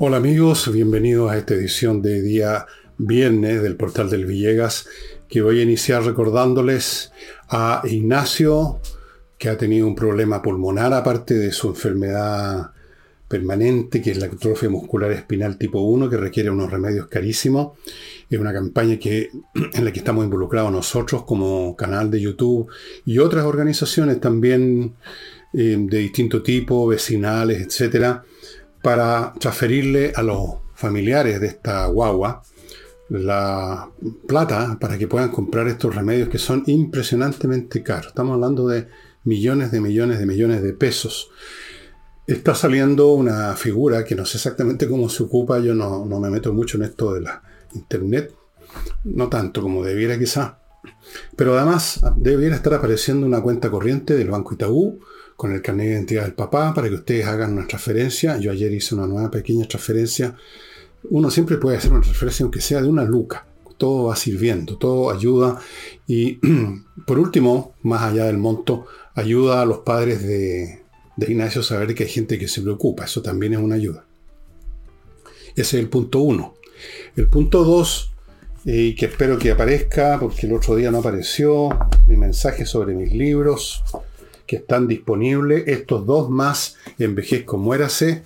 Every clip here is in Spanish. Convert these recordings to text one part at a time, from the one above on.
Hola amigos, bienvenidos a esta edición de día viernes del portal del Villegas, que voy a iniciar recordándoles a Ignacio, que ha tenido un problema pulmonar aparte de su enfermedad permanente, que es la atrofia muscular espinal tipo 1, que requiere unos remedios carísimos. Es una campaña que, en la que estamos involucrados nosotros como canal de YouTube y otras organizaciones también eh, de distinto tipo, vecinales, etcétera, para transferirle a los familiares de esta guagua la plata para que puedan comprar estos remedios que son impresionantemente caros. Estamos hablando de millones de millones de millones de pesos. Está saliendo una figura que no sé exactamente cómo se ocupa, yo no, no me meto mucho en esto de la internet, no tanto como debiera quizá, pero además debiera estar apareciendo una cuenta corriente del Banco Itaú con el carnet de identidad del papá para que ustedes hagan una transferencia. Yo ayer hice una nueva pequeña transferencia. Uno siempre puede hacer una transferencia aunque sea de una luca. Todo va sirviendo, todo ayuda. Y por último, más allá del monto, ayuda a los padres de, de Ignacio a saber que hay gente que se preocupa. Eso también es una ayuda. Ese es el punto uno. El punto dos, y que espero que aparezca, porque el otro día no apareció, mi mensaje sobre mis libros que están disponibles. Estos dos más Envejezco Muérase.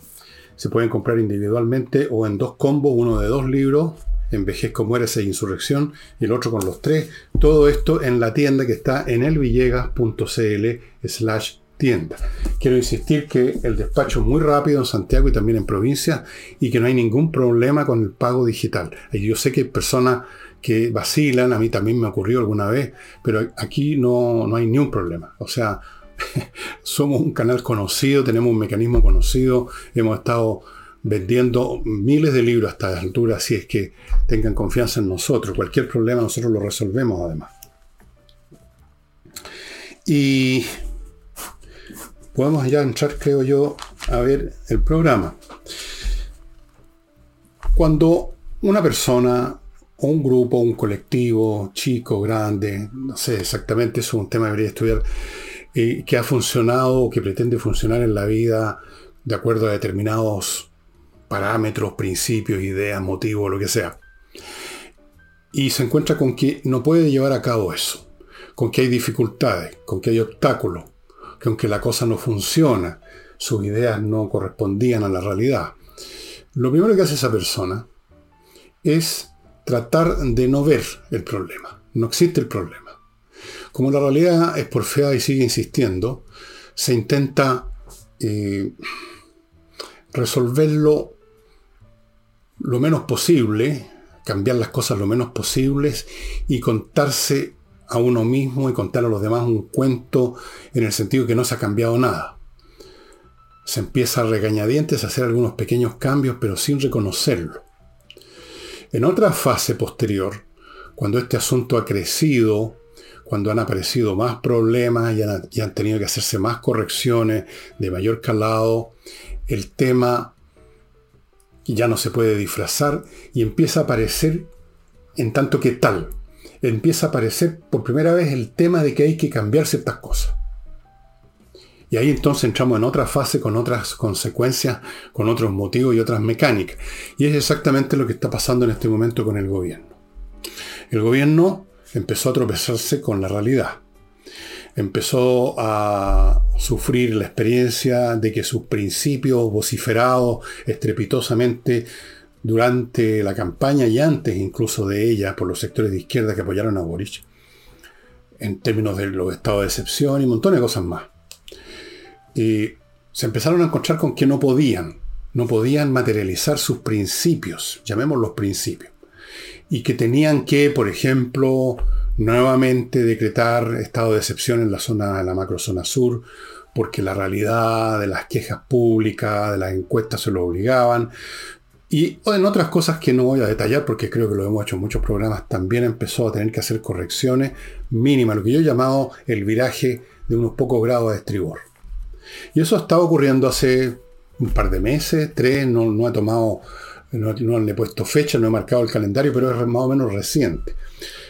Se pueden comprar individualmente o en dos combos, uno de dos libros, Envejezco Muérase e Insurrección, y el otro con los tres. Todo esto en la tienda que está en elvillegas.cl slash tienda. Quiero insistir que el despacho es muy rápido en Santiago y también en provincia y que no hay ningún problema con el pago digital. Yo sé que hay personas que vacilan, a mí también me ocurrió alguna vez, pero aquí no, no hay ni un problema. O sea, somos un canal conocido, tenemos un mecanismo conocido, hemos estado vendiendo miles de libros hasta la altura, así es que tengan confianza en nosotros. Cualquier problema nosotros lo resolvemos además. Y podemos ya entrar, creo yo, a ver el programa. Cuando una persona un grupo, un colectivo, chico, grande, no sé exactamente, eso es un tema que debería estudiar, que ha funcionado o que pretende funcionar en la vida de acuerdo a determinados parámetros, principios, ideas, motivos, lo que sea. Y se encuentra con que no puede llevar a cabo eso, con que hay dificultades, con que hay obstáculos, que aunque la cosa no funciona, sus ideas no correspondían a la realidad. Lo primero que hace esa persona es tratar de no ver el problema. No existe el problema. Como la realidad es por fea y sigue insistiendo, se intenta eh, resolverlo lo menos posible, cambiar las cosas lo menos posibles y contarse a uno mismo y contar a los demás un cuento en el sentido que no se ha cambiado nada. Se empieza a regañadientes a hacer algunos pequeños cambios, pero sin reconocerlo. En otra fase posterior, cuando este asunto ha crecido cuando han aparecido más problemas y han, tenido que hacerse más correcciones de mayor calado, el tema ya no se puede disfrazar y empieza a aparecer en tanto que tal. Empieza a aparecer por primera vez el tema de que hay que cambiar ciertas cosas. Y ahí entonces entramos en otra fase con otras consecuencias, con otros motivos y otras mecánicas. Y es exactamente lo que está pasando en este momento con el gobierno. El gobierno empezó a tropezarse con la realidad. Empezó a sufrir la experiencia de que sus principios vociferados estrepitosamente durante la campaña y antes incluso de ella por los sectores de izquierda que apoyaron a Boric, en términos de los estados de excepción y montón de cosas más. Y se empezaron a encontrar con que no podían, no podían materializar sus principios, llamémoslos principios y que tenían que, por ejemplo, nuevamente decretar estado de excepción en la zona, en la macrozona sur, porque la realidad de las quejas públicas, de las encuestas se lo obligaban. Y en otras cosas que no voy a detallar porque creo que lo hemos hecho en muchos programas, también empezó a tener que hacer correcciones mínimas, lo que yo he llamado el viraje de unos pocos grados de estribor. Y eso ha estado ocurriendo hace un par de meses, tres, no, no ha tomado no, le he puesto fecha, no he marcado el calendario, pero es más o menos reciente.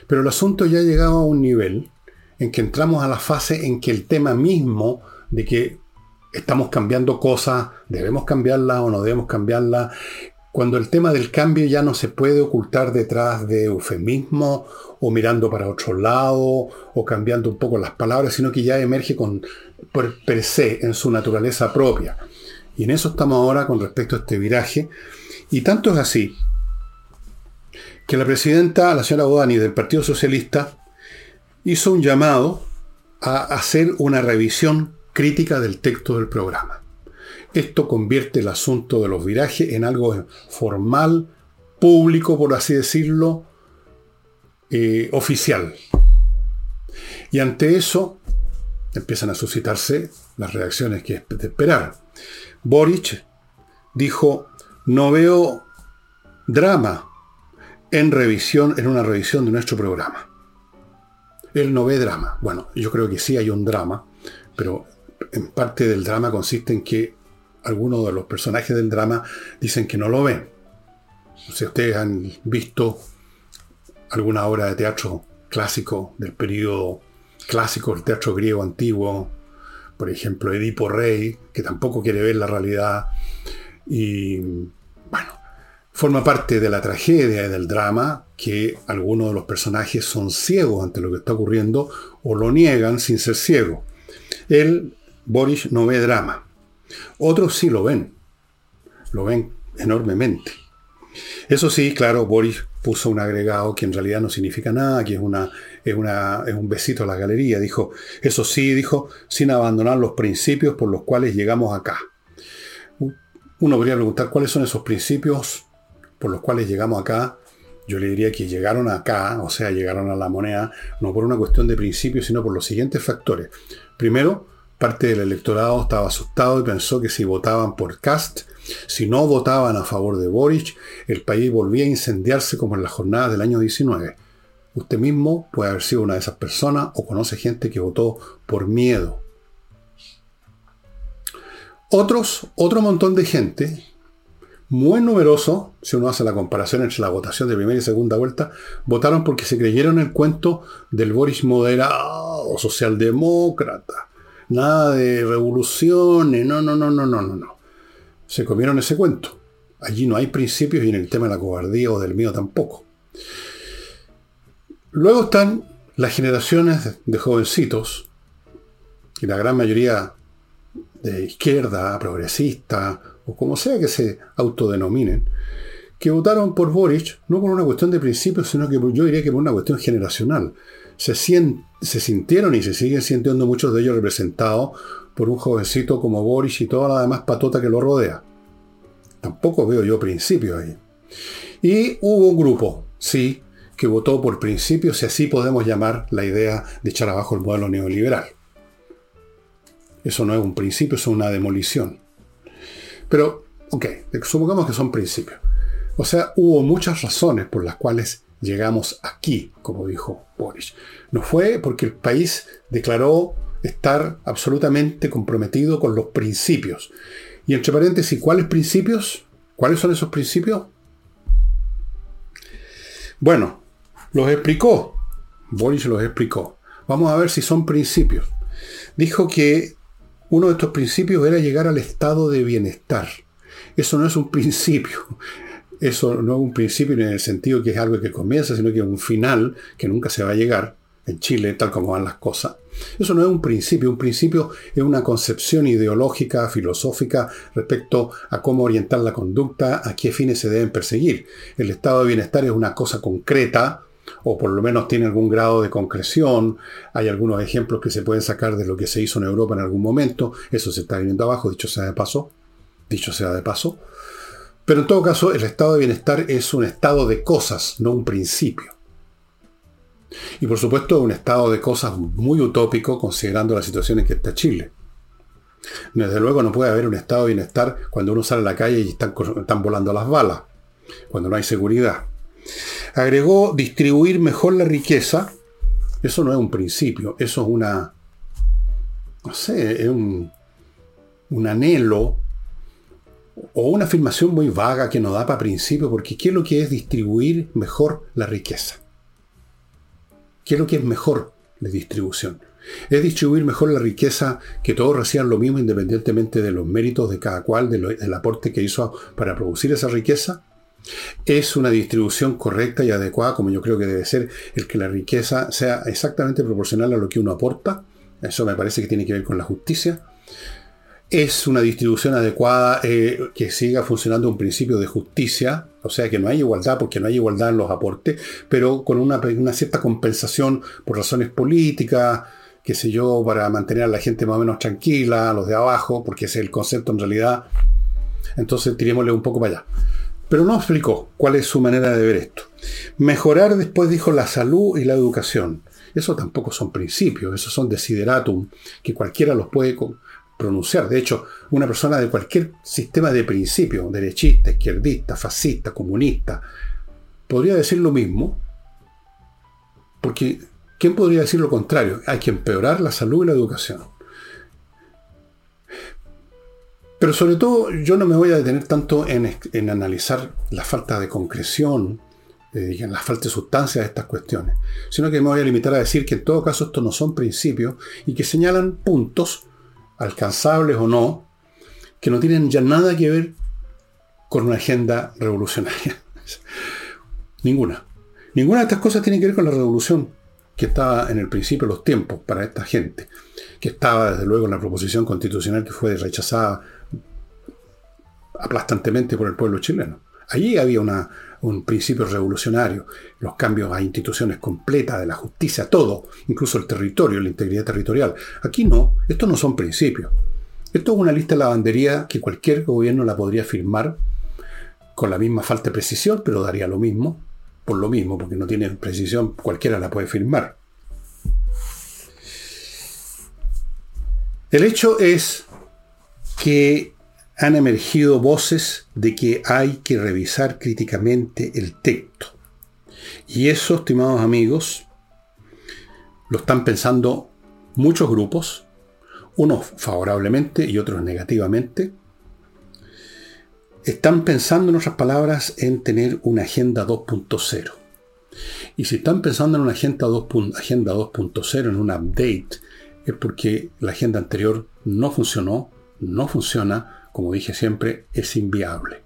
Pero el asunto ya ha llegado a un nivel en que entramos a la fase en que el tema mismo de que estamos cambiando cosas, debemos cambiarlas o no debemos cambiarlas, cuando el tema del cambio ya no se puede ocultar detrás de eufemismo o mirando para otro lado o cambiando un poco las palabras, sino que ya emerge con per, se, en su naturaleza propia. Y en eso estamos ahora con respecto a este viraje. Y tanto es así que la presidenta, la señora Bodani del Partido Socialista, hizo un llamado a hacer una revisión crítica del texto del programa. Esto convierte el asunto de los virajes en algo formal, público, por así decirlo, eh, oficial. Y ante eso empiezan a suscitarse las reacciones que es de esperar. Boric dijo, no veo drama en revisión, en una revisión de nuestro programa. Él no ve drama. Bueno, yo creo que sí hay un drama, pero en parte del drama consiste en que algunos de los personajes del drama dicen que no lo ven. Si ustedes han visto alguna obra de teatro clásico del periodo clásico del teatro griego antiguo, por ejemplo Edipo Rey, que tampoco quiere ver la realidad, y bueno, forma parte de la tragedia y del drama que algunos de los personajes son ciegos ante lo que está ocurriendo o lo niegan sin ser ciegos. Él, Boris, no ve drama. Otros sí lo ven. Lo ven enormemente. Eso sí, claro, Boris puso un agregado que en realidad no significa nada, que es, una, es, una, es un besito a la galería. Dijo, eso sí, dijo, sin abandonar los principios por los cuales llegamos acá. Uno podría preguntar cuáles son esos principios por los cuales llegamos acá. Yo le diría que llegaron acá, o sea, llegaron a la moneda, no por una cuestión de principios, sino por los siguientes factores. Primero, Parte del electorado estaba asustado y pensó que si votaban por Cast, si no votaban a favor de Boric, el país volvía a incendiarse como en las jornadas del año 19. Usted mismo puede haber sido una de esas personas o conoce gente que votó por miedo. Otros, otro montón de gente, muy numeroso, si uno hace la comparación entre la votación de primera y segunda vuelta, votaron porque se creyeron el cuento del Boris moderado, socialdemócrata, Nada de revoluciones, no, no, no, no, no, no, no. Se comieron ese cuento. Allí no hay principios y en el tema de la cobardía o del mío tampoco. Luego están las generaciones de jovencitos, y la gran mayoría de izquierda, progresista, o como sea que se autodenominen, que votaron por Boric no por una cuestión de principios, sino que yo diría que por una cuestión generacional se, se sintieron y se siguen sintiendo muchos de ellos representados por un jovencito como Boris y toda la demás patota que lo rodea. Tampoco veo yo principios ahí. Y hubo un grupo, sí, que votó por principios, si así podemos llamar la idea de echar abajo el modelo neoliberal. Eso no es un principio, es una demolición. Pero, ok, supongamos que son principios. O sea, hubo muchas razones por las cuales llegamos aquí, como dijo Boris. No fue porque el país declaró estar absolutamente comprometido con los principios. Y entre paréntesis, ¿cuáles principios? ¿Cuáles son esos principios? Bueno, los explicó. Boris los explicó. Vamos a ver si son principios. Dijo que uno de estos principios era llegar al estado de bienestar. Eso no es un principio, eso no es un principio en el sentido que es algo que comienza, sino que es un final que nunca se va a llegar en Chile, tal como van las cosas. Eso no es un principio, un principio es una concepción ideológica, filosófica respecto a cómo orientar la conducta, a qué fines se deben perseguir. El estado de bienestar es una cosa concreta, o por lo menos tiene algún grado de concreción. Hay algunos ejemplos que se pueden sacar de lo que se hizo en Europa en algún momento. Eso se está viendo abajo, dicho sea de paso. Dicho sea de paso. Pero en todo caso, el estado de bienestar es un estado de cosas, no un principio. Y por supuesto, un estado de cosas muy utópico considerando la situación en que está Chile. Desde luego no puede haber un estado de bienestar cuando uno sale a la calle y están, están volando las balas, cuando no hay seguridad. Agregó distribuir mejor la riqueza. Eso no es un principio, eso es una, no sé, un anhelo o una afirmación muy vaga que no da para principio, porque ¿qué es lo que es distribuir mejor la riqueza? ¿Qué es lo que es mejor la distribución? Es distribuir mejor la riqueza, que todos reciban lo mismo independientemente de los méritos de cada cual, del aporte que hizo para producir esa riqueza. Es una distribución correcta y adecuada, como yo creo que debe ser, el que la riqueza sea exactamente proporcional a lo que uno aporta. Eso me parece que tiene que ver con la justicia. Es una distribución adecuada eh, que siga funcionando un principio de justicia, o sea que no hay igualdad porque no hay igualdad en los aportes, pero con una, una cierta compensación por razones políticas, qué sé yo, para mantener a la gente más o menos tranquila, a los de abajo, porque ese es el concepto en realidad. Entonces tirémosle un poco para allá. Pero no explicó cuál es su manera de ver esto. Mejorar después dijo la salud y la educación. Eso tampoco son principios, esos son desideratum, que cualquiera los puede pronunciar. De hecho, una persona de cualquier sistema de principio, derechista, izquierdista, fascista, comunista, podría decir lo mismo, porque ¿quién podría decir lo contrario? Hay que empeorar la salud y la educación. Pero sobre todo yo no me voy a detener tanto en, analizar la falta de concreción, eh, la falta de sustancia de estas cuestiones, sino que me voy a limitar a decir que en todo caso estos no son principios y que señalan puntos, alcanzables o no, que no tienen ya nada que ver con una agenda revolucionaria. Ninguna. Ninguna de estas cosas tiene que ver con la revolución que estaba en el principio de los tiempos para esta gente, que estaba desde luego en la proposición constitucional que fue rechazada aplastantemente por el pueblo chileno. Allí había un principio revolucionario, los cambios a instituciones completas de la justicia, todo, incluso el territorio, la integridad territorial. Aquí no, estos no son principios. Esto es una lista de lavandería que cualquier gobierno la podría firmar con la misma falta de precisión, pero daría lo mismo, por lo mismo, porque no tiene precisión, cualquiera la puede firmar. El hecho es que han emergido voces de que hay que revisar críticamente el texto. Y eso, estimados amigos, lo están pensando muchos grupos, unos favorablemente y otros negativamente. Están pensando, en otras palabras, en tener una agenda 2.0. Y si están pensando en una agenda 2.0, en un update, es porque la agenda anterior no funcionó, no funciona, como dije siempre, es inviable.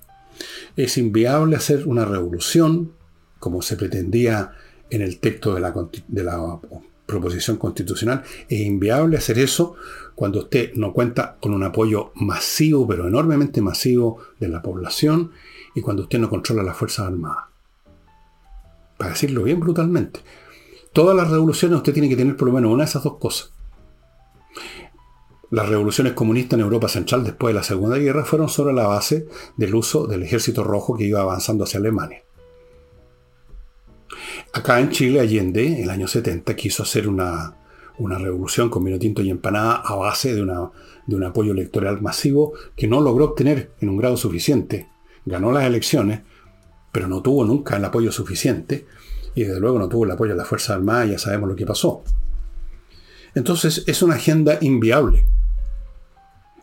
Es inviable hacer una revolución, como se pretendía en el texto de la, proposición constitucional. Es inviable hacer eso cuando usted no cuenta con un apoyo masivo, pero enormemente masivo de la población y cuando usted no controla las Fuerzas Armadas. Para decirlo bien brutalmente. Todas las revoluciones usted tiene que tener por lo menos una de esas dos cosas. Las revoluciones comunistas en Europa Central después de la Segunda Guerra fueron sobre la base del uso del ejército rojo que iba avanzando hacia Alemania. Acá en Chile, Allende, en el año 70, quiso hacer una, revolución con vino tinto y empanada a base de, una, de un apoyo electoral masivo que no logró obtener en un grado suficiente. Ganó las elecciones, pero no tuvo nunca el apoyo suficiente y desde luego no tuvo el apoyo de las Fuerzas Armadas, ya sabemos lo que pasó. Entonces es una agenda inviable.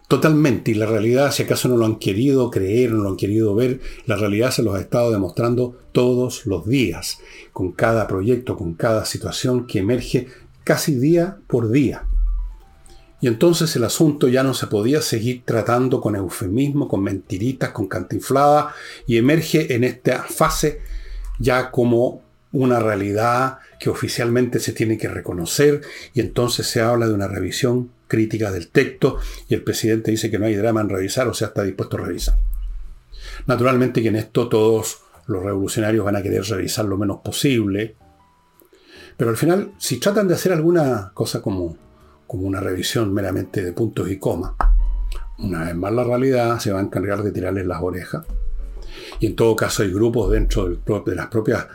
Totalmente, y la realidad, si acaso no lo han querido creer, no lo han querido ver, la realidad se los ha estado demostrando todos los días, con cada proyecto, con cada situación que emerge casi día por día. Y entonces el asunto ya no se podía seguir tratando con eufemismo, con mentiritas, con cantinflada, y emerge en esta fase ya como una realidad que oficialmente se tiene que reconocer, y entonces se habla de una revisión crítica del texto y el presidente dice que no hay drama en revisar, o sea, está dispuesto a revisar. Naturalmente que en esto todos los revolucionarios van a querer revisar lo menos posible, pero al final, si tratan de hacer alguna cosa como, como una revisión meramente de puntos y comas, una vez más la realidad se va a encargar de tirarles las orejas. Y en todo caso hay grupos dentro de las propias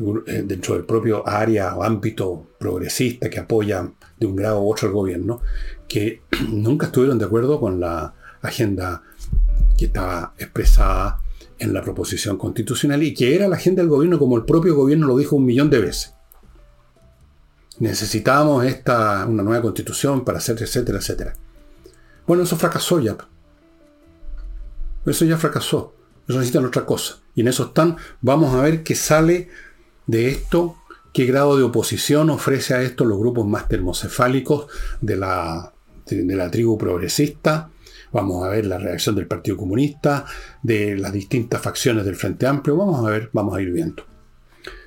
dentro del propio área o ámbito progresista que apoyan de un grado u otro al gobierno, que nunca estuvieron de acuerdo con la agenda que estaba expresada en la proposición constitucional y que era la agenda del gobierno como el propio gobierno lo dijo un millón de veces. Necesitábamos esta, una nueva constitución para hacer, etcétera, etcétera. Bueno, eso fracasó ya. Eso ya fracasó. Eso necesitan otra cosa. Y en eso están. Vamos a ver qué sale de esto qué grado de oposición ofrece a esto los grupos más termocefálicos de la, de la tribu progresista. Vamos a ver la reacción del Partido Comunista, de las distintas facciones del Frente Amplio. Vamos a ver, vamos a ir viendo.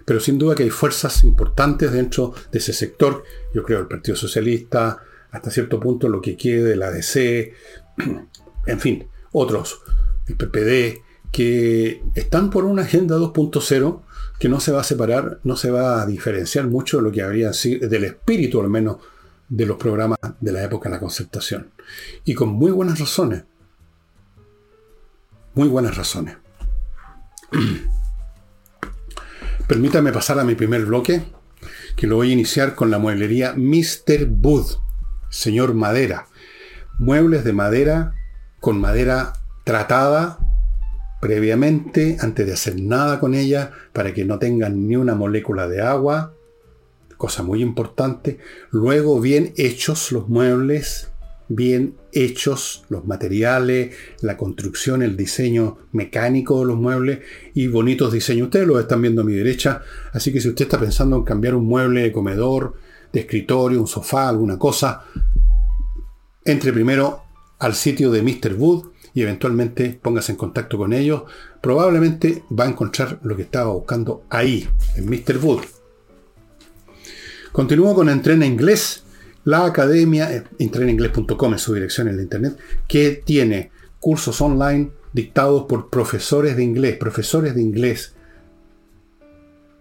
Pero sin duda que hay fuerzas importantes dentro de ese sector. Yo creo el Partido Socialista, hasta cierto punto lo que quede de la DC, en fin, otros, el PPD, que están por una agenda 2.0 que no se va a separar, no se va a diferenciar mucho de lo que habría del espíritu al menos, de los programas de la época de la concertación. Y con muy buenas razones. Muy buenas razones. Permítame pasar a mi primer bloque, que lo voy a iniciar con la mueblería Mr. Wood, señor Madera. Muebles de madera con madera tratada previamente, antes de hacer nada con ella, para que no tengan ni una molécula de agua, cosa muy importante. Luego bien hechos los muebles, bien hechos los materiales, la construcción, el diseño mecánico de los muebles y bonitos diseños. Ustedes lo están viendo a mi derecha, así que si usted está pensando en cambiar un mueble de comedor, de escritorio, un sofá, alguna cosa, entre primero al sitio de Mr. Wood y eventualmente póngase en contacto con ellos. Probablemente va a encontrar lo que estaba buscando ahí, en Mr. Wood. Continúo con Entrena Inglés la academia, eh, entreninglés.com es su dirección en la internet, que tiene cursos online dictados por profesores de inglés, profesores de inglés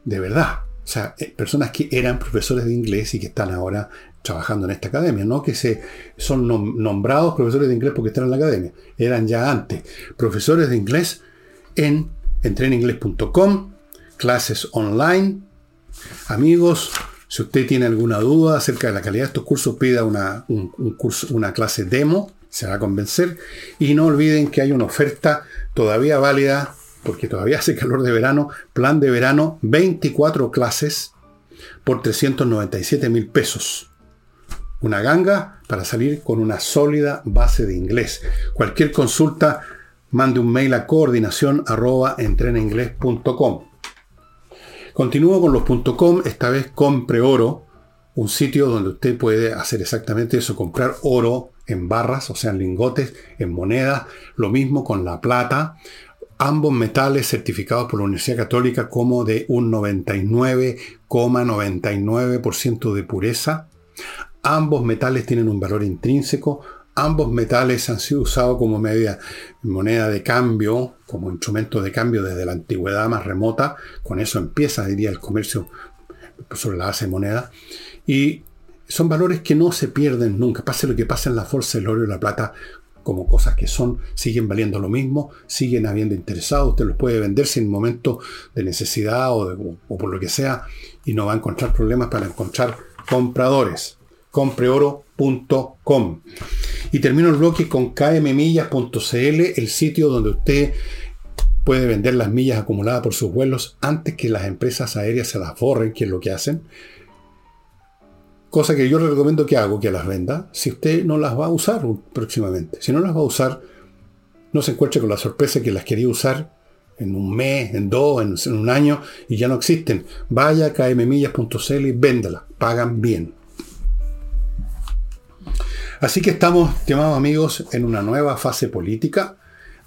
de verdad. O sea, eh, personas que eran profesores de inglés y que están ahora trabajando en esta academia, no que se son nombrados profesores de inglés porque están en la academia, eran ya antes profesores de inglés en entreninglés.com, clases online. Amigos, si usted tiene alguna duda acerca de la calidad de estos cursos, pida una, una clase demo, se va a convencer. Y no olviden que hay una oferta todavía válida, porque todavía hace calor de verano, plan de verano, 24 clases por 397 mil pesos. Una ganga para salir con una sólida base de inglés. Cualquier consulta, mande un mail a coordinación arroba Continúo con los .com, esta vez compre oro, un sitio donde usted puede hacer exactamente eso, comprar oro en barras, o sea, en lingotes, en monedas, lo mismo con la plata, ambos metales certificados por la Universidad Católica como de un 99,99% de pureza. Ambos metales tienen un valor intrínseco, Ambos metales han sido usados como media moneda de cambio, como instrumento de cambio desde la antigüedad más remota. Con eso empieza, diría, el comercio sobre la base de moneda. Y son valores que no se pierden nunca. Pase lo que pase en la fuerza, el oro y la plata, como cosas que son, siguen valiendo lo mismo, siguen habiendo interesados. Usted los puede vender sin momento de necesidad o, o por lo que sea y no va a encontrar problemas para encontrar compradores compreoro.com. Y termino el bloque con kmmillas.cl, el sitio donde usted puede vender las millas acumuladas por sus vuelos antes que las empresas aéreas se las borren, que es lo que hacen. Cosa que yo le recomiendo que hago, que las venda, si usted no las va a usar próximamente. Si no las va a usar, no se encuentre con la sorpresa que las quería usar en un mes, en dos, en, un año y ya no existen. Vaya a kmmillas.cl y véndala. Pagan bien. Así que estamos, estimados amigos, en una nueva fase política,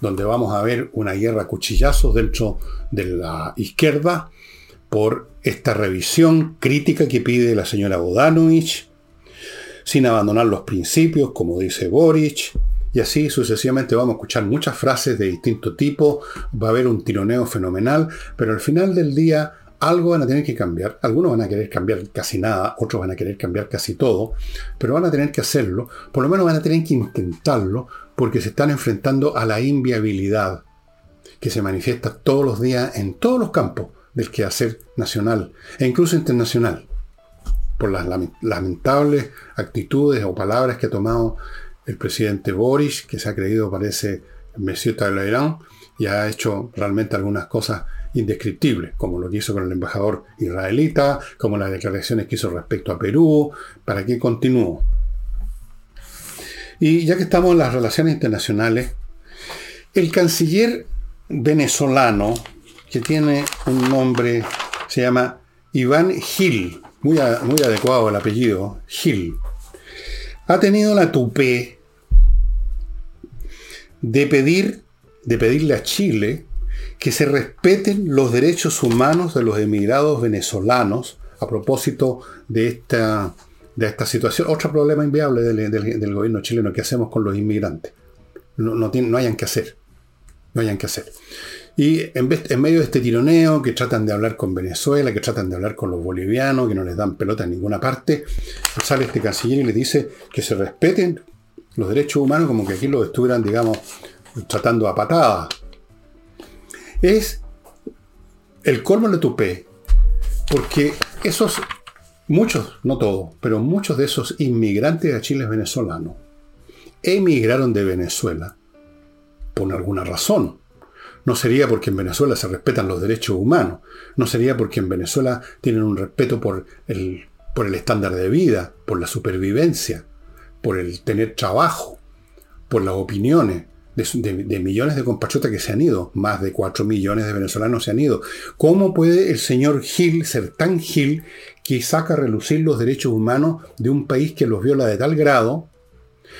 donde vamos a ver una guerra a cuchillazos dentro de la izquierda por esta revisión crítica que pide la señora Bodanovich, sin abandonar los principios, como dice Boric, y así sucesivamente vamos a escuchar muchas frases de distinto tipo, va a haber un tironeo fenomenal, pero al final del día algo van a tener que cambiar. Algunos van a querer cambiar casi nada, otros van a querer cambiar casi todo, pero van a tener que hacerlo. Por lo menos van a tener que intentarlo porque se están enfrentando a la inviabilidad que se manifiesta todos los días en todos los campos del quehacer nacional e incluso internacional. Por las lamentables actitudes o palabras que ha tomado el presidente Boris, que se ha creído, parece, Monsieur Talleyrand, y ha hecho realmente algunas cosas indescriptible, como lo que hizo con el embajador israelita, como las declaraciones que hizo respecto a Perú, para que continúe. Y ya que estamos en las relaciones internacionales, el canciller venezolano, que tiene un nombre, se llama Iván Gil, muy, muy adecuado el apellido, Gil, ha tenido la tupé de pedir, de pedirle a Chile que se respeten los derechos humanos de los emigrados venezolanos a propósito de esta, de esta situación. Otro problema inviable del, gobierno chileno, ¿qué hacemos con los inmigrantes? No, no, no hayan que hacer. No hayan que hacer. Y en medio de este tironeo, que tratan de hablar con Venezuela, que tratan de hablar con los bolivianos, que no les dan pelota en ninguna parte, sale este canciller y le dice que se respeten los derechos humanos como que aquí los estuvieran, digamos, tratando a patadas. Es el colmo de tupé, porque esos, muchos, no todos, pero muchos de esos inmigrantes a Chile venezolanos emigraron de Venezuela por alguna razón. No sería porque en Venezuela se respetan los derechos humanos, no sería porque en Venezuela tienen un respeto por el, por el estándar de vida, por la supervivencia, por el tener trabajo, por las opiniones de, millones de compatriotas que se han ido, más de 4 millones de venezolanos se han ido. ¿Cómo puede el señor Gil ser tan Gil que saca a relucir los derechos humanos de un país que los viola de tal grado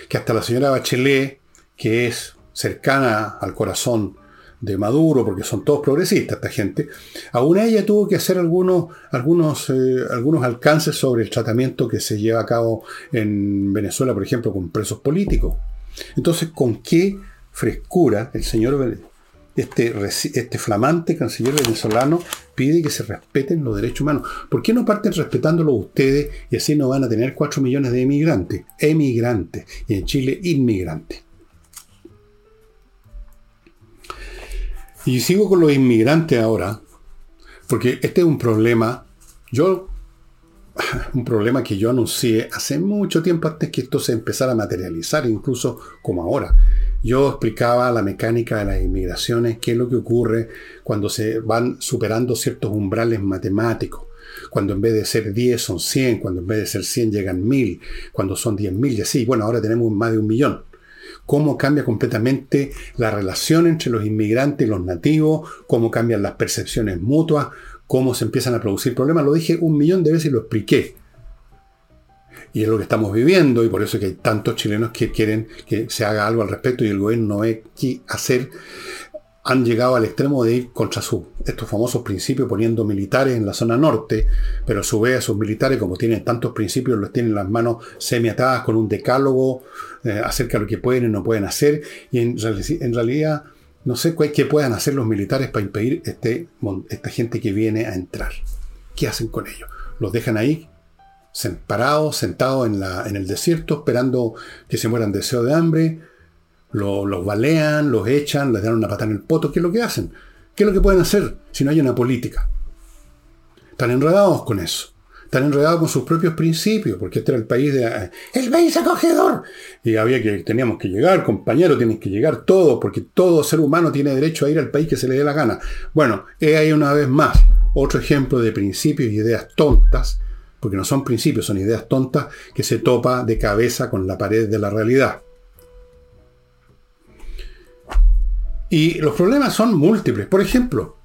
que hasta la señora Bachelet, que es cercana al corazón de Maduro, porque son todos progresistas esta gente, aún ella tuvo que hacer algunos, algunos, eh, algunos alcances sobre el tratamiento que se lleva a cabo en Venezuela, por ejemplo, con presos políticos. Entonces, ¿con qué frescura el señor, este, este flamante canciller venezolano, pide que se respeten los derechos humanos? ¿Por qué no parten respetándolo ustedes y así no van a tener 4 millones de emigrantes? Emigrantes. Y en Chile, inmigrantes. Y sigo con los inmigrantes ahora, porque este es un problema, yo, un problema que yo anuncié hace mucho tiempo antes que esto se empezara a materializar, incluso como ahora. Yo explicaba la mecánica de las inmigraciones, qué es lo que ocurre cuando se van superando ciertos umbrales matemáticos cuando en vez de ser 10 son 100, cuando en vez de ser 100 llegan 1000, cuando son 10.000 y así. Bueno, ahora tenemos más de un millón cómo cambia completamente la relación entre los inmigrantes y los nativos, cómo cambian las percepciones mutuas, cómo se empiezan a producir problemas. Lo dije un millón de veces y lo expliqué. Y es lo que estamos viviendo y por eso que hay tantos chilenos que quieren que se haga algo al respecto y el gobierno no ve qué hacer han llegado al extremo de ir contra su, estos famosos principios poniendo militares en la zona norte, pero a su vez esos militares, como tienen tantos principios, los tienen las manos semiatadas con un decálogo eh, acerca de lo que pueden y no pueden hacer, y en, realidad no sé qué puedan hacer los militares para impedir este, esta gente que viene a entrar. ¿Qué hacen con ellos? ¿Los dejan ahí parados, sentados en, en el desierto, esperando que se mueran de deseo de hambre? los balean, los echan, les dan una patada en el poto. ¿Qué es lo que hacen? ¿Qué es lo que pueden hacer si no hay una política? Están enredados con eso. Están enredados con sus propios principios, porque este era el país de el país acogedor. Y había que, teníamos que llegar, compañeros, tienen que llegar todos, porque todo ser humano tiene derecho a ir al país que se le dé la gana. Bueno, he ahí una vez más otro ejemplo de principios y ideas tontas, porque no son principios, son ideas tontas que se topa de cabeza con la pared de la realidad. Y los problemas son múltiples. Por ejemplo,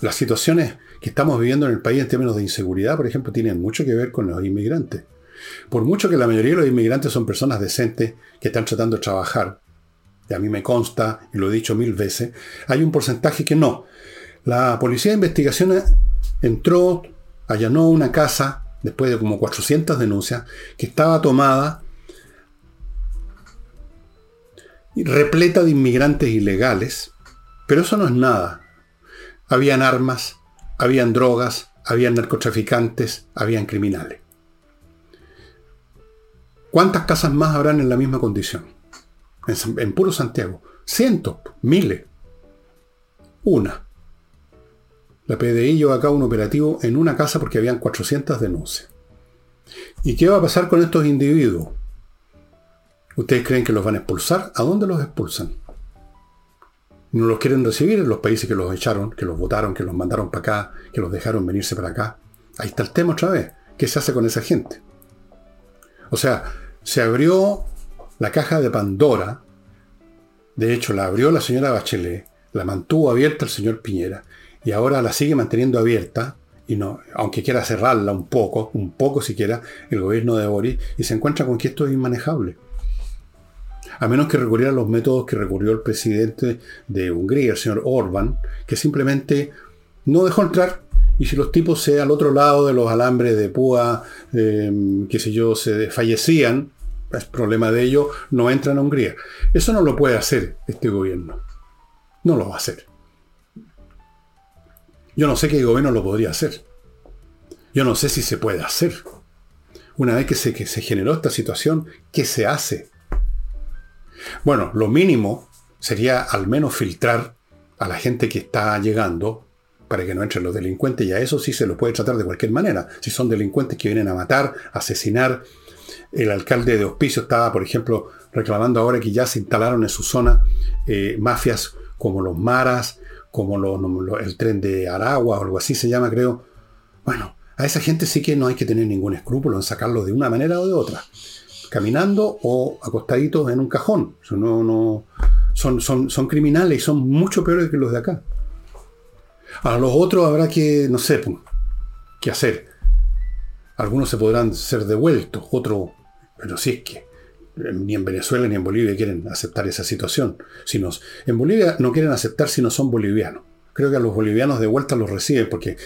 las situaciones que estamos viviendo en el país en términos de inseguridad, por ejemplo, tienen mucho que ver con los inmigrantes. Por mucho que la mayoría de los inmigrantes son personas decentes que están tratando de trabajar, y a mí me consta, y lo he dicho mil veces, hay un porcentaje que no. La policía de investigación entró, allanó una casa, después de como 400 denuncias, que estaba tomada repleta de inmigrantes ilegales, pero eso no es nada. Habían armas, habían drogas, habían narcotraficantes, habían criminales. ¿Cuántas casas más habrán en la misma condición? En, puro Santiago. Cientos, miles. Una. La PDI llevó a un operativo en una casa porque habían 400 denuncias. ¿Y qué va a pasar con estos individuos? ¿Ustedes creen que los van a expulsar? ¿A dónde los expulsan? No los quieren recibir en los países que los echaron, que los votaron, que los mandaron para acá, que los dejaron venirse para acá. Ahí está el tema otra vez. ¿Qué se hace con esa gente? O sea, se abrió la caja de Pandora. De hecho, la abrió la señora Bachelet, la mantuvo abierta el señor Piñera, y ahora la sigue manteniendo abierta, y no, aunque quiera cerrarla un poco, un poco siquiera, el gobierno de Boris, y se encuentra con que esto es inmanejable. A menos que recurriera a los métodos que recurrió el presidente de Hungría, el señor Orban, que simplemente no dejó entrar, y si los tipos se al otro lado de los alambres de púa, eh, qué sé yo, se fallecían, es problema de ellos, no entran a Hungría. Eso no lo puede hacer este gobierno. No lo va a hacer. Yo no sé qué gobierno lo podría hacer. Yo no sé si se puede hacer. Una vez que se, que se generó esta situación, ¿qué se hace? Bueno, lo mínimo sería al menos filtrar a la gente que está llegando para que no entren los delincuentes y a eso sí se los puede tratar de cualquier manera. Si son delincuentes que vienen a matar, asesinar. El alcalde de Hospicio estaba, por ejemplo, reclamando ahora que ya se instalaron en su zona eh, mafias como los maras, como el tren de Aragua o algo así se llama, creo. Bueno, a esa gente sí que no hay que tener ningún escrúpulo en sacarlo de una manera o de otra. Caminando o acostaditos en un cajón. No, no, son, son, son criminales y son mucho peores que los de acá. A los otros habrá que, no sé, qué hacer. Algunos se podrán ser devueltos, otros, pero si es que ni en Venezuela ni en Bolivia quieren aceptar esa situación. Si en Bolivia no quieren aceptar si no son bolivianos. Creo que a los bolivianos de vuelta los reciben porque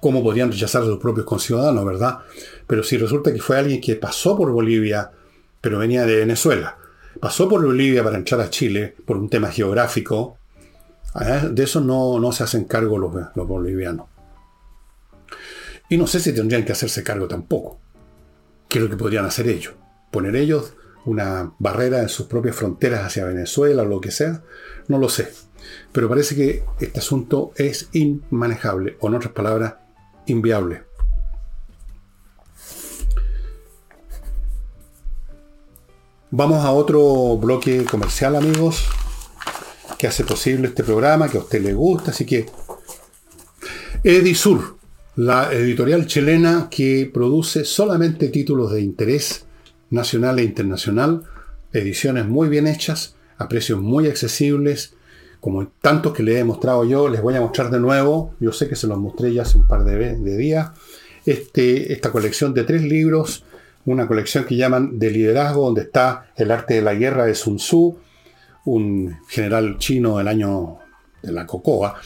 ¿cómo podrían rechazar a sus propios conciudadanos, verdad? Pero si resulta que fue alguien que pasó por Bolivia, pero venía de Venezuela, pasó por Bolivia para entrar a Chile por un tema geográfico, ¿eh? de eso no, no, se hacen cargo los, los bolivianos. Y no sé si tendrían que hacerse cargo tampoco. ¿Qué es lo que podrían hacer ellos? Poner ellos una barrera en sus propias fronteras hacia Venezuela o lo que sea, no lo sé. Pero parece que este asunto es inmanejable, o en otras palabras, inviable. Vamos a otro bloque comercial, amigos, que hace posible este programa, que a usted le gusta, así que Edisur, la editorial chilena que produce solamente títulos de interés nacional e internacional, ediciones muy bien hechas, a precios muy accesibles, como tantos que les he mostrado yo, les voy a mostrar de nuevo, yo sé que se los mostré ya hace un par de, días, este, esta colección de tres libros, una colección que llaman de liderazgo, donde está el arte de la guerra de Sun Tzu, un general chino del año de la Cocoa,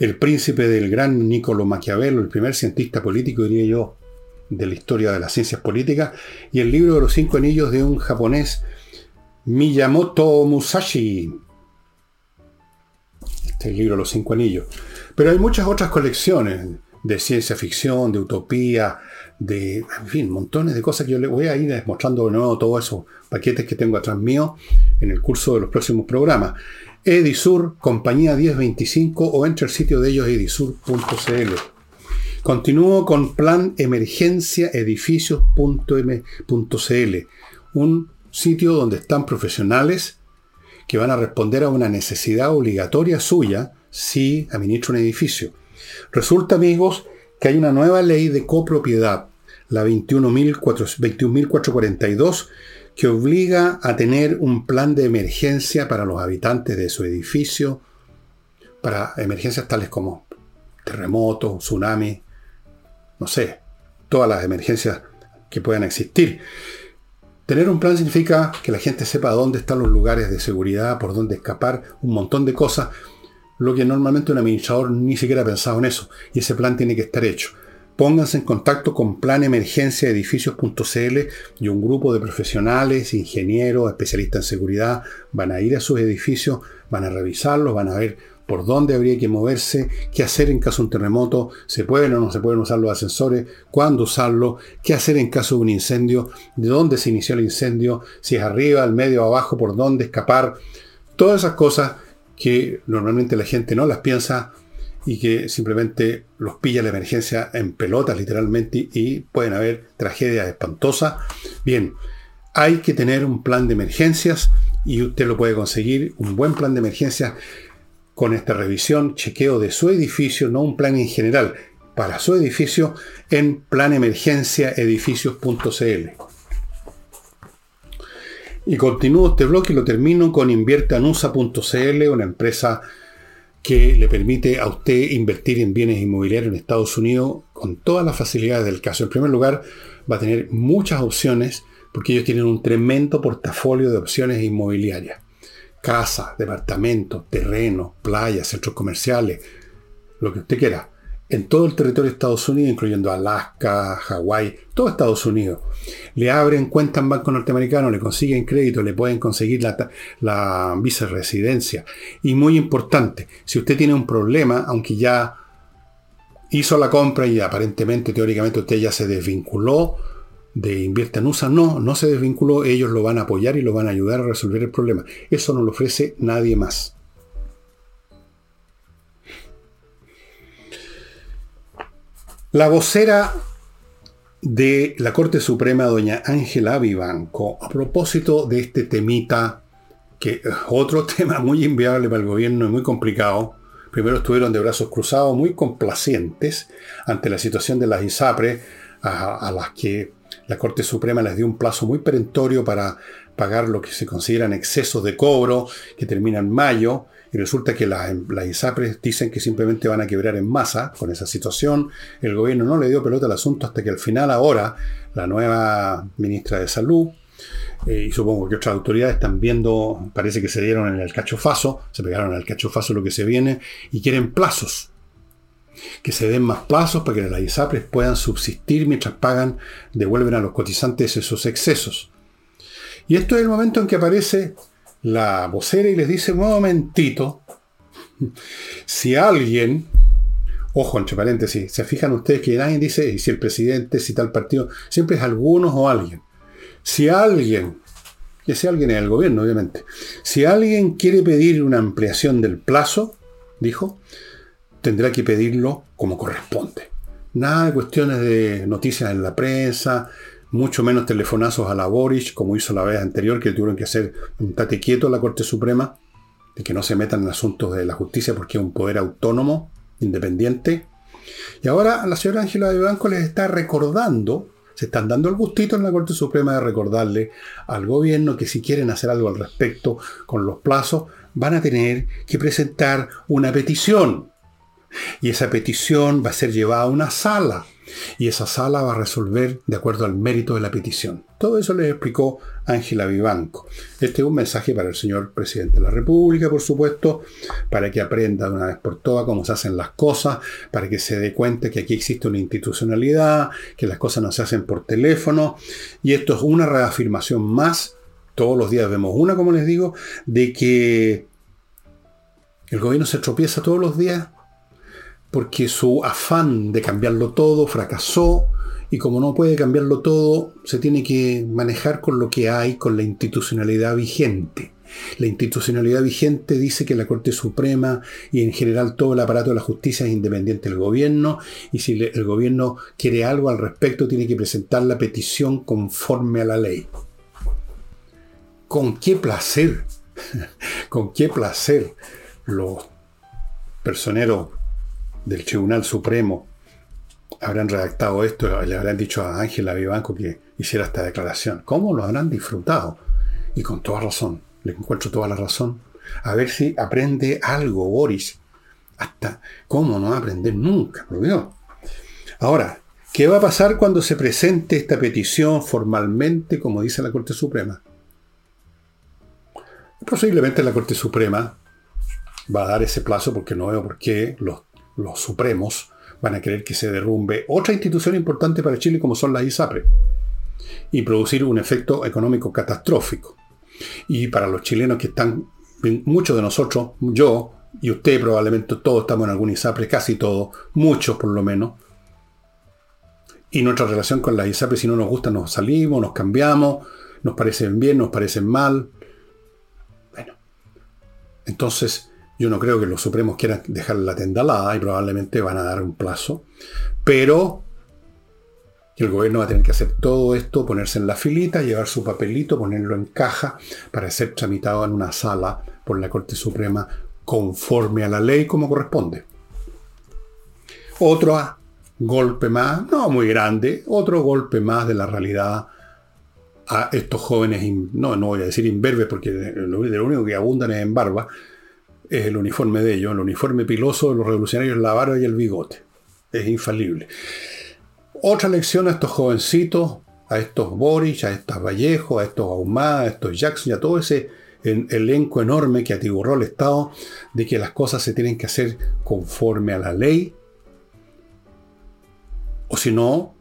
el príncipe del gran Niccolo Maquiavelo, el primer cientista político, diría yo, de la historia de las ciencias políticas, y el libro de los cinco anillos de un japonés, Miyamoto Musashi. Este libro, Los cinco anillos. Pero hay muchas otras colecciones de ciencia ficción, de utopía, de, en fin, montones de cosas que yo le voy a ir mostrando de nuevo todos esos paquetes que tengo atrás mío en el curso de los próximos programas. Edisur, compañía 1025 o entre el sitio de ellos edisur.cl. Continúo con plan emergencia edificios.m.cl, un sitio donde están profesionales que van a responder a una necesidad obligatoria suya si administra un edificio. Resulta, amigos, que hay una nueva ley de copropiedad, la 21.442, que obliga a tener un plan de emergencia para los habitantes de su edificio, para emergencias tales como terremotos, tsunami, no sé, todas las emergencias que puedan existir. Tener un plan significa que la gente sepa dónde están los lugares de seguridad, por dónde escapar, un montón de cosas, lo que normalmente un administrador ni siquiera ha pensado en eso, y ese plan tiene que estar hecho. Pónganse en contacto con planemergenciaedificios.cl y un grupo de profesionales, ingenieros, especialistas en seguridad van a ir a sus edificios, van a revisarlos, van a ver por dónde habría que moverse, qué hacer en caso de un terremoto, se pueden o no se pueden usar los ascensores, cuándo usarlo, qué hacer en caso de un incendio, de dónde se inició el incendio, si es arriba, al medio, abajo, por dónde escapar. Todas esas cosas que normalmente la gente no las piensa y que simplemente los pilla la emergencia en pelotas literalmente y pueden haber tragedias espantosas. Bien, hay que tener un plan de emergencias y usted lo puede conseguir, un buen plan de emergencias con esta revisión, chequeo de su edificio, no un plan en general, para su edificio en planemergenciaedificios.cl. Y continúo este bloque y lo termino con inviertanusa.cl, una empresa que le permite a usted invertir en bienes inmobiliarios en Estados Unidos con todas las facilidades del caso. En primer lugar, va a tener muchas opciones porque ellos tienen un tremendo portafolio de opciones inmobiliarias. Casas, departamentos, terrenos, playas, centros comerciales, lo que usted quiera en todo el territorio de Estados Unidos, incluyendo Alaska, Hawái, todo Estados Unidos. Le abren cuenta en banco norteamericano, le consiguen crédito, le pueden conseguir la, la visa residencia. Y muy importante, si usted tiene un problema, aunque ya hizo la compra y aparentemente, teóricamente, usted ya se desvinculó de Invierta en USA, no, no se desvinculó, ellos lo van a apoyar y lo van a ayudar a resolver el problema. Eso no lo ofrece nadie más. La vocera de la Corte Suprema, doña Ángela Vivanco, a propósito de este temita, que es otro tema muy inviable para el gobierno y muy complicado, primero estuvieron de brazos cruzados, muy complacientes ante la situación de las ISAPRES, a, a las que la Corte Suprema les dio un plazo muy perentorio para pagar lo que se consideran excesos de cobro, que termina en mayo, y resulta que las, ISAPRES dicen que simplemente van a quebrar en masa con esa situación. El gobierno no le dio pelota al asunto hasta que al final ahora la nueva ministra de Salud eh, y supongo que otras autoridades están viendo, parece que se dieron en el cachofazo, se pegaron al cachofazo lo que se viene y quieren plazos. Que se den más plazos para que las ISAPRES puedan subsistir mientras pagan, devuelven a los cotizantes esos excesos. Y esto es el momento en que aparece la vocera y les dice, un momentito, si alguien, ojo entre paréntesis, se fijan ustedes que nadie dice si el presidente, si tal partido, siempre es algunos o alguien. Si alguien, que sea alguien en el gobierno, obviamente, si alguien quiere pedir una ampliación del plazo, dijo, tendrá que pedirlo como corresponde. Nada de cuestiones de noticias en la prensa, mucho menos telefonazos a la Boric, como hizo la vez anterior, que tuvieron que hacer un tate quieto a la Corte Suprema, de que no se metan en asuntos de la justicia porque es un poder autónomo, independiente. Y ahora la señora Ángela de Banco les está recordando, se están dando el gustito en la Corte Suprema de recordarle al gobierno que si quieren hacer algo al respecto con los plazos, van a tener que presentar una petición. Y esa petición va a ser llevada a una sala y esa sala va a resolver de acuerdo al mérito de la petición. Todo eso les explicó Ángela Vivanco. Este es un mensaje para el señor presidente de la República, por supuesto, para que aprenda de una vez por todas cómo se hacen las cosas, para que se dé cuenta que aquí existe una institucionalidad, que las cosas no se hacen por teléfono. Y esto es una reafirmación más, todos los días vemos una, como les digo, de que el gobierno se tropieza todos los días porque su afán de cambiarlo todo fracasó y como no puede cambiarlo todo, se tiene que manejar con lo que hay, con la institucionalidad vigente. La institucionalidad vigente dice que la Corte Suprema y en general todo el aparato de la justicia es independiente del gobierno y si el gobierno quiere algo al respecto tiene que presentar la petición conforme a la ley. ¿Con qué placer? ¿Con qué placer los personeros del Tribunal Supremo habrán redactado esto, le habrán dicho a Ángela Vivanco que hiciera esta declaración. ¿Cómo lo habrán disfrutado? Y con toda razón, le encuentro toda la razón. A ver si aprende algo, Boris. Hasta, ¿cómo no va a aprender nunca? Por Ahora, ¿qué va a pasar cuando se presente esta petición formalmente, como dice la Corte Suprema? Posiblemente la Corte Suprema va a dar ese plazo porque no veo por qué los los supremos, van a querer que se derrumbe otra institución importante para Chile como son las ISAPRE y producir un efecto económico catastrófico. Y para los chilenos que están, muchos de nosotros, yo y usted probablemente todos estamos en algún ISAPRE, casi todos, muchos por lo menos. Y nuestra relación con las ISAPRE, si no nos gusta, nos salimos, nos cambiamos, nos parecen bien, nos parecen mal. Bueno, entonces yo no creo que los Supremos quieran dejar la tendalada y probablemente van a dar un plazo. Pero el gobierno va a tener que hacer todo esto, ponerse en la filita, llevar su papelito, ponerlo en caja para ser tramitado en una sala por la Corte Suprema conforme a la ley como corresponde. Otro golpe más, no muy grande, otro golpe más de la realidad a estos jóvenes, no, no voy a decir imberbes porque lo, único que abundan es en barba, es el uniforme de ellos, el uniforme piloso de los revolucionarios, la barba y el bigote. Es infalible. Otra lección a estos jovencitos, a estos Boris, a estos Vallejo, a estos Ahumada, a estos Jackson y a todo ese elenco enorme que atiborró el Estado de que las cosas se tienen que hacer conforme a la ley. O si no,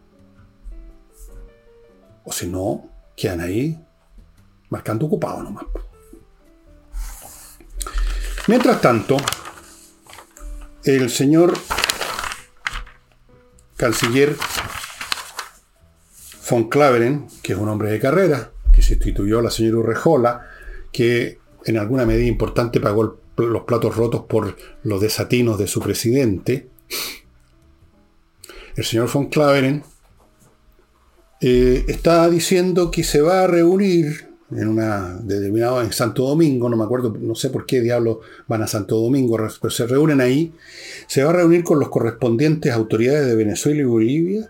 o si no, quedan ahí marcando ocupado nomás. Mientras tanto, el señor canciller von Claveren, que es un hombre de carrera, que sustituyó a la señora Urrejola, que en alguna medida importante pagó los platos rotos por los desatinos de su presidente, el señor von Claveren eh, está diciendo que se va a reunir en una determinada en Santo Domingo, no me acuerdo, no sé por qué diablos van a Santo Domingo, pero se reúnen ahí, se va a reunir con los correspondientes autoridades de Venezuela y Bolivia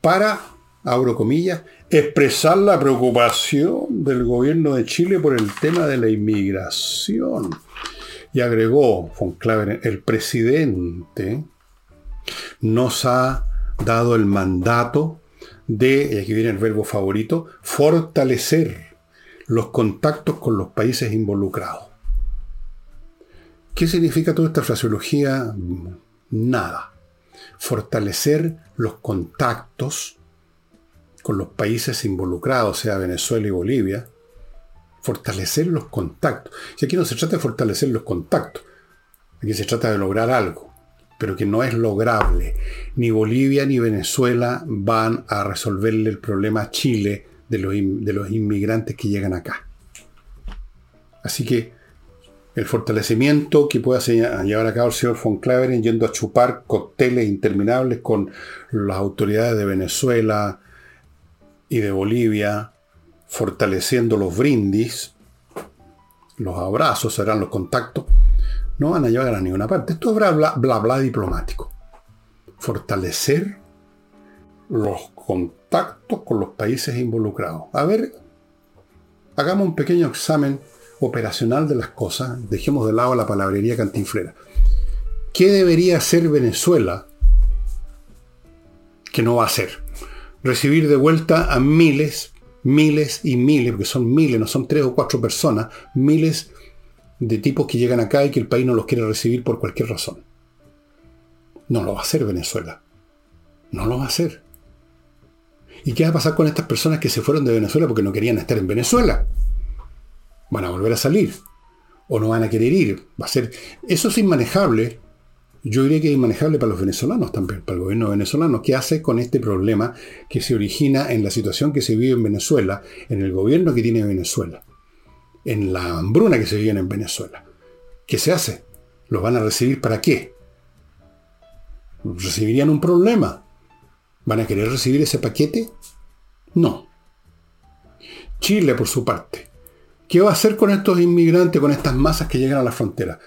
para, abro comillas, expresar la preocupación del gobierno de Chile por el tema de la inmigración. Y agregó von el presidente nos ha dado el mandato de, y aquí viene el verbo favorito, fortalecer los contactos con los países involucrados. ¿Qué significa toda esta fraseología? Nada. Fortalecer los contactos con los países involucrados, sea Venezuela y Bolivia. Fortalecer los contactos. Y aquí no se trata de fortalecer los contactos. Aquí se trata de lograr algo, pero que no es lograble. Ni Bolivia ni Venezuela van a resolverle el problema a Chile de los, inmigrantes que llegan acá. Así que el fortalecimiento que pueda llevar a cabo el señor von Claveren yendo a chupar cócteles interminables con las autoridades de Venezuela y de Bolivia, fortaleciendo los brindis, los abrazos serán los contactos, no van a llevar a ninguna parte. Esto es bla bla, bla diplomático. Fortalecer los contactos con los países involucrados. A ver, hagamos un pequeño examen operacional de las cosas, dejemos de lado la palabrería cantinflera. ¿Qué debería hacer Venezuela que no va a hacer? Recibir de vuelta a miles, miles y miles, porque son miles, no son tres o cuatro personas, miles de tipos que llegan acá y que el país no los quiere recibir por cualquier razón. No lo va a hacer Venezuela. No lo va a hacer. ¿Y qué va a pasar con estas personas que se fueron de Venezuela porque no querían estar en Venezuela? Van a volver a salir. O no van a querer ir. Va a ser. Eso es inmanejable. Yo diría que es inmanejable para los venezolanos también, para el gobierno venezolano. ¿Qué hace con este problema que se origina en la situación que se vive en Venezuela, en el gobierno que tiene Venezuela, en la hambruna que se vive en Venezuela? ¿Qué se hace? ¿Los van a recibir para qué? Recibirían un problema. ¿Van a querer recibir ese paquete? No. Chile, por su parte. ¿Qué va a hacer con estos inmigrantes, con estas masas que llegan a la frontera?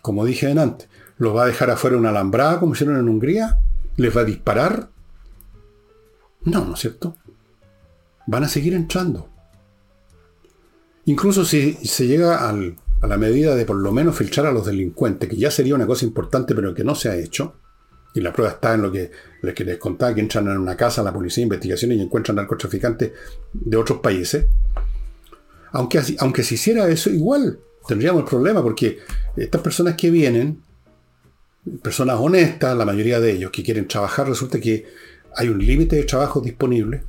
Como dije antes, ¿los va a dejar afuera una alambrada como hicieron en Hungría? ¿Les va a disparar? No, ¿no es cierto? Van a seguir entrando. Incluso si se llega a la medida de por lo menos filtrar a los delincuentes, que ya sería una cosa importante pero que no se ha hecho, y la prueba está en lo que, les contaba, que entran en una casa, la policía de investigaciones y encuentran narcotraficantes de otros países. Aunque, aunque se hiciera eso, igual tendríamos el problema, porque estas personas que vienen, personas honestas, la mayoría de ellos que quieren trabajar, resulta que hay un límite de trabajo disponible.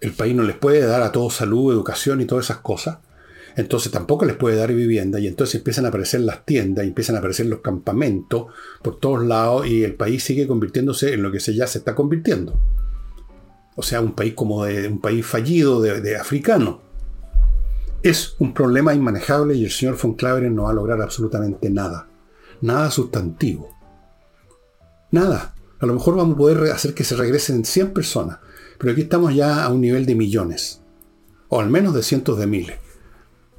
El país no les puede dar a todos salud, educación y todas esas cosas entonces tampoco les puede dar vivienda y entonces empiezan a aparecer las tiendas, empiezan a aparecer los campamentos por todos lados y el país sigue convirtiéndose en lo que se ya se está convirtiendo. O sea, un país como de un país fallido de, africano. Es un problema inmanejable y el señor von Claveren no va a lograr absolutamente nada. Nada sustantivo. Nada. A lo mejor vamos a poder hacer que se regresen 100 personas, pero aquí estamos ya a un nivel de millones, o al menos de cientos de miles.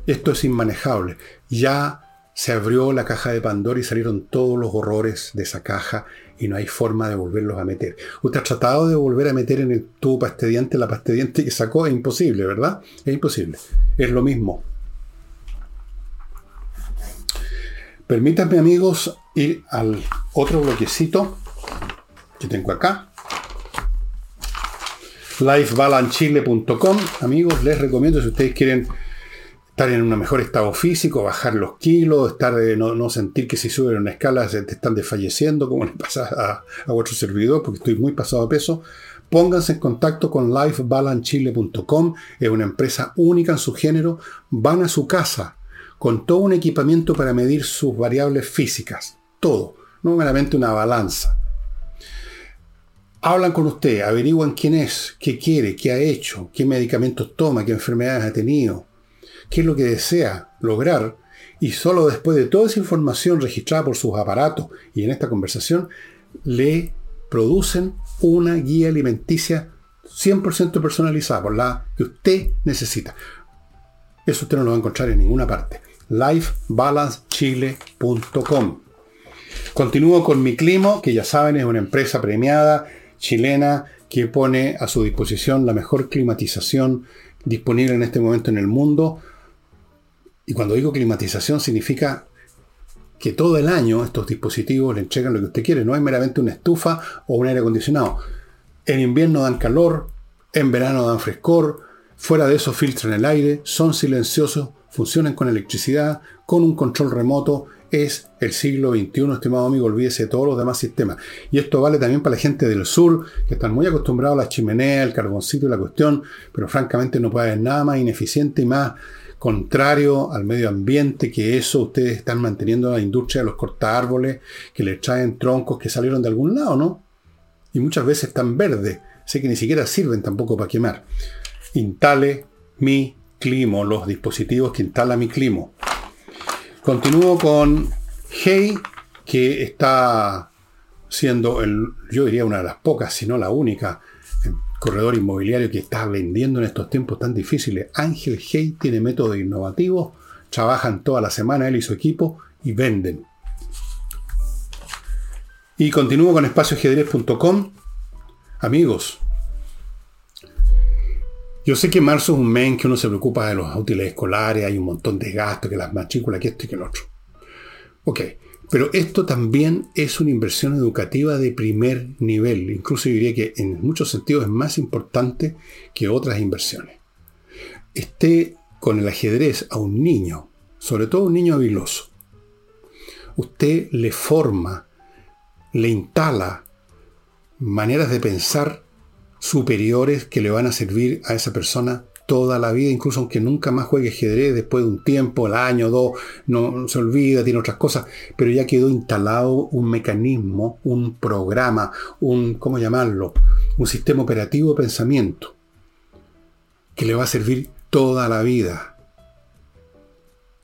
Esto es inmanejable. Ya se abrió la caja de Pandora y salieron todos los horrores de esa caja y no hay forma de volverlos a meter. Usted ha tratado de volver a meter en el tubo pastediante la pastediante que sacó, es imposible, ¿verdad? Es imposible. Es lo mismo. Permítanme amigos ir al otro bloquecito que tengo acá. lifebalancechile.com Amigos, les recomiendo si ustedes quieren estar en un mejor estado físico, bajar los kilos, estar de no, sentir que si suben una escala se te están desfalleciendo, como le pasa a, a vuestro servidor, porque estoy muy pasado de peso. Pónganse en contacto con lifebalancechile.com, es una empresa única en su género. Van a su casa con todo un equipamiento para medir sus variables físicas. Todo, no meramente una balanza. Hablan con usted, averiguan quién es, qué quiere, qué ha hecho, qué medicamentos toma, qué enfermedades ha tenido, qué es lo que desea lograr. Y solo después de toda esa información registrada por sus aparatos y en esta conversación, le producen una guía alimenticia 100% personalizada, por la que usted necesita. Eso usted no lo va a encontrar en ninguna parte lifebalancechile.com. Continúo con Mi Climo, que ya saben es una empresa premiada chilena que pone a su disposición la mejor climatización disponible en este momento en el mundo. Y cuando digo climatización significa que todo el año estos dispositivos le entregan lo que usted quiere. No es meramente una estufa o un aire acondicionado. En invierno dan calor, en verano dan frescor, fuera de eso filtran el aire, son silenciosos, funcionan con electricidad, con un control remoto. Es el siglo XXI, estimado amigo, olvídese de todos los demás sistemas. Y esto vale también para la gente del sur, que están muy acostumbrados a la chimenea, el carboncito y la cuestión, pero francamente no puede haber nada más ineficiente y más contrario al medio ambiente que eso. Ustedes están manteniendo la industria de los árboles, que les traen troncos que salieron de algún lado, ¿no? Y muchas veces están verdes, sé que ni siquiera sirven tampoco para quemar. Instale mi Climo, los dispositivos que instala mi Climo. Continúo con Hey, que está siendo, el, yo diría, una de las pocas, si no la única, corredor inmobiliario que está vendiendo en estos tiempos tan difíciles. Ángel Hey tiene métodos innovativos, trabajan toda la semana él y su equipo y venden. Y continúo con espacioajedrez.com. Amigos, yo sé que marzo es un mes que uno se preocupa de los útiles escolares, hay un montón de gastos, que las matrículas, que esto y que el otro. Ok, pero esto también es una inversión educativa de primer nivel. Incluso yo diría que en muchos sentidos es más importante que otras inversiones. Esté con el ajedrez a un niño, sobre todo un niño habiloso. Usted le forma, le instala maneras de pensar superiores que le van a servir a esa persona toda la vida, incluso aunque nunca más juegue ajedrez después de un tiempo, el año, dos, no se olvida, tiene otras cosas, pero ya quedó instalado un mecanismo, un programa, un, ¿cómo llamarlo? Un sistema operativo de pensamiento que le va a servir toda la vida.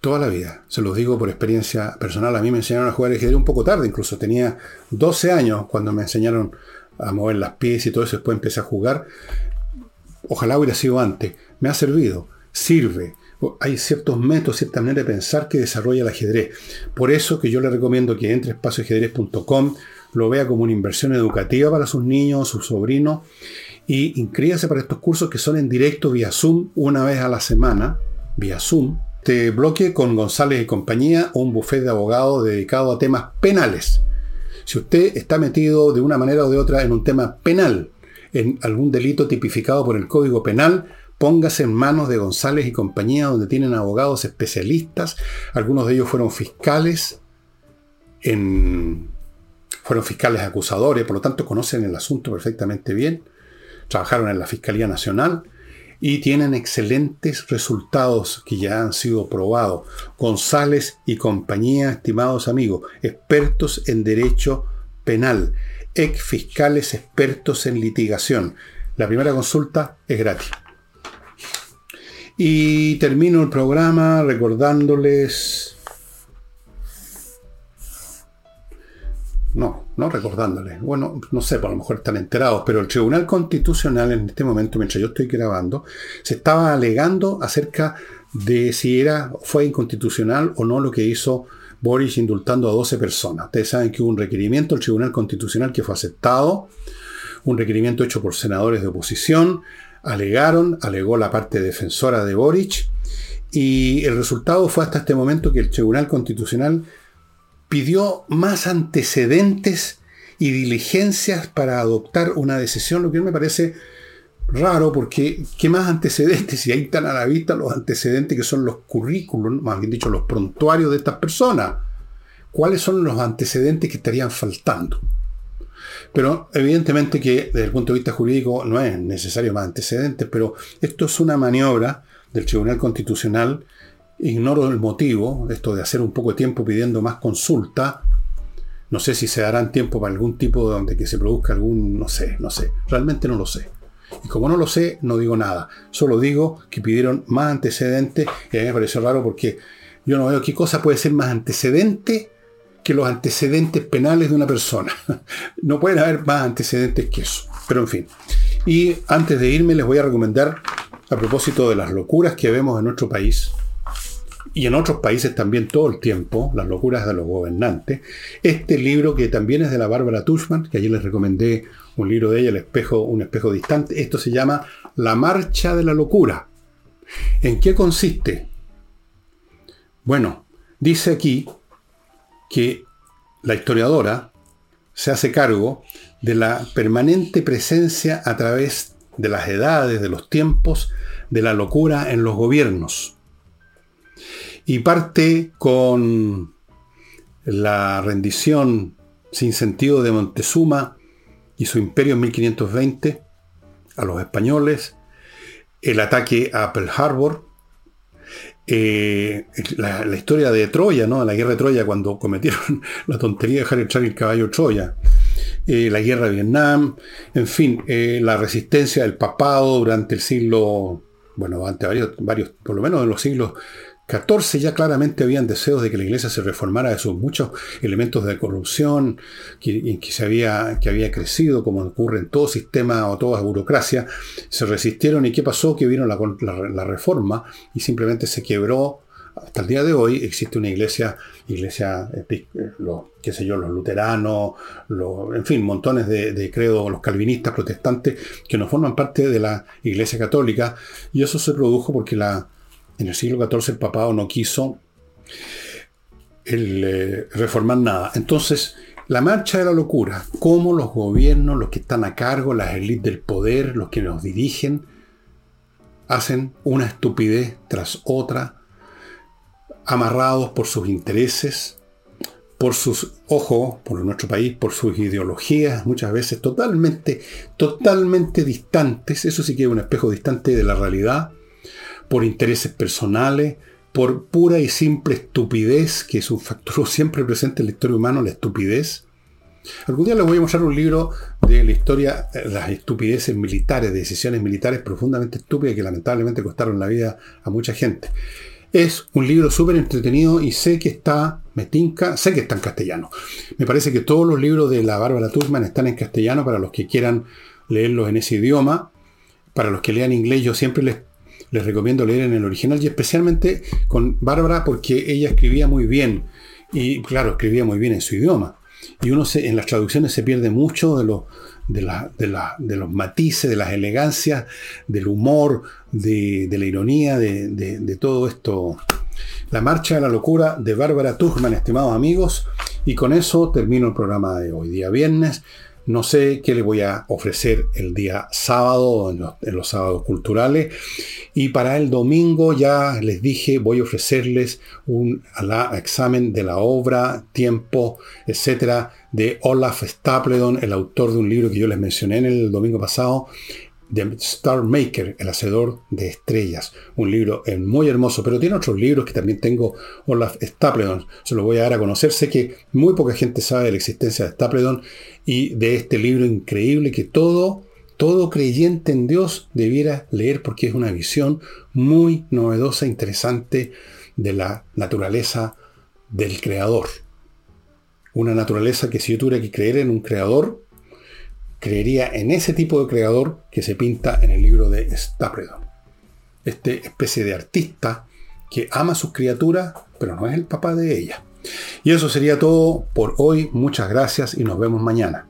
Toda la vida. Se los digo por experiencia personal. A mí me enseñaron a jugar ajedrez un poco tarde, incluso tenía 12 años cuando me enseñaron a mover las pies y todo eso, después empecé a jugar. Ojalá hubiera sido antes. Me ha servido, sirve. Hay ciertos métodos, cierta manera de pensar que desarrolla el ajedrez. Por eso que yo le recomiendo que entre a espacioajedrez.com, lo vea como una inversión educativa para sus niños, sus sobrinos, y inscríbase para estos cursos que son en directo vía Zoom una vez a la semana, vía Zoom. Te bloque con González y compañía, un buffet de abogados dedicado a temas penales si usted está metido de una manera o de otra en un tema penal, en algún delito tipificado por el Código Penal, póngase en manos de González y compañía, donde tienen abogados especialistas. Algunos de ellos fueron fiscales, fueron fiscales acusadores, por lo tanto conocen el asunto perfectamente bien. Trabajaron en la Fiscalía Nacional y tienen excelentes resultados que ya han sido probados. González y compañía, estimados amigos, expertos en derecho penal, ex fiscales expertos en litigación. La primera consulta es gratis. Y termino el programa recordándoles no, no recordándoles. Bueno, no sé, por lo mejor están enterados, pero el Tribunal Constitucional en este momento, mientras yo estoy grabando, se estaba alegando acerca de si era, fue inconstitucional o no lo que hizo Boris indultando a 12 personas. Ustedes saben que hubo un requerimiento del Tribunal Constitucional que fue aceptado, un requerimiento hecho por senadores de oposición, alegaron, alegó la parte defensora de Boric, y el resultado fue hasta este momento que el Tribunal Constitucional pidió más antecedentes y diligencias para adoptar una decisión, lo que me parece raro porque ¿qué más antecedentes? Y ahí están a la vista los antecedentes que son los currículos, más bien dicho, los prontuarios de estas personas. ¿Cuáles son los antecedentes que estarían faltando? Pero evidentemente que desde el punto de vista jurídico no es necesario más antecedentes, pero esto es una maniobra del Tribunal Constitucional. Ignoro el motivo, esto de hacer un poco de tiempo pidiendo más consulta. No sé si se darán tiempo para algún tipo de donde que se produzca algún, no sé, no sé. Realmente no lo sé. Y como no lo sé, no digo nada. Solo digo que pidieron más antecedentes y a mí me pareció raro porque yo no veo qué cosa puede ser más antecedente que los antecedentes penales de una persona. No pueden haber más antecedentes que eso. Pero en fin. Y antes de irme les voy a recomendar, a propósito de las locuras que vemos en nuestro país, y en otros países también todo el tiempo, las locuras de los gobernantes, este libro que también es de la Bárbara Tushman, que ayer les recomendé un libro de ella, El espejo, un espejo distante. Esto se llama La marcha de la locura. ¿En qué consiste? Bueno, dice aquí que la historiadora se hace cargo de la permanente presencia a través de las edades, de los tiempos, de la locura en los gobiernos. Y parte con la rendición sin sentido de Montezuma y su imperio en 1520 a los españoles, el ataque a Pearl Harbor, eh, la, historia de Troya, ¿no? la guerra de Troya, cuando cometieron la tontería de dejar entrar el caballo Troya, eh, la guerra de Vietnam, en fin, eh, la resistencia del papado durante el siglo, bueno, durante varios, varios, por lo menos en los siglos 14 ya claramente habían deseos de que la iglesia se reformara de sus muchos elementos de corrupción que, que, se había, que había crecido, como ocurre en todo sistema o toda burocracia. Se resistieron y ¿qué pasó? Que vino la, reforma y simplemente se quebró. Hasta el día de hoy existe una iglesia, iglesia, los, qué sé yo, los luteranos, en fin, montones de, de credos, los calvinistas, protestantes, que no forman parte de la iglesia católica. Y eso se produjo porque la, en el siglo XIV el papado no quiso eh, reformar nada. Entonces, la marcha de la locura, cómo los gobiernos, los que están a cargo, las élites del poder, los que nos dirigen, hacen una estupidez tras otra, amarrados por sus intereses, por sus ojos, por nuestro país, por sus ideologías, muchas veces totalmente, totalmente distantes. Eso sí que es un espejo distante de la realidad por intereses personales, por pura y simple estupidez, que es un factor siempre presente en la historia humana, la estupidez. Algún día les voy a mostrar un libro de la historia, eh, las estupideces militares, decisiones militares profundamente estúpidas que lamentablemente costaron la vida a mucha gente. Es un libro súper entretenido y sé que está, me tinca, sé que está en castellano. Me parece que todos los libros de la Bárbara Tuchman están en castellano para los que quieran leerlos en ese idioma. Para los que lean inglés, yo siempre les les recomiendo leer en el original y especialmente con Bárbara porque ella escribía muy bien y claro, escribía muy bien en su idioma. Y uno se, en las traducciones se pierde mucho de, lo, de, la, de, los matices, de las elegancias, del humor, de, la ironía, de, todo esto. La marcha de la locura de Bárbara Tuchman, estimados amigos. Y con eso termino el programa de hoy, día viernes. No sé qué le voy a ofrecer el día sábado, en los, sábados culturales. Y para el domingo ya les dije, voy a ofrecerles un examen de la obra, tiempo, etcétera, de Olaf Stapledon, el autor de un libro que yo les mencioné en el domingo pasado, The Star Maker, El Hacedor de Estrellas. Un libro eh, muy hermoso, pero tiene otros libros que también tengo, Olaf Stapledon. Se lo voy a dar a conocer. Sé que muy poca gente sabe de la existencia de Stapledon y de este libro increíble que todo, todo creyente en Dios debiera leer porque es una visión muy novedosa, interesante de la naturaleza del Creador. Una naturaleza que si yo tuviera que creer en un Creador, creería en ese tipo de creador que se pinta en el libro de Stapledon. Este especie de artista que ama a sus criaturas, pero no es el papá de ella. Y eso sería todo por hoy. Muchas gracias y nos vemos mañana.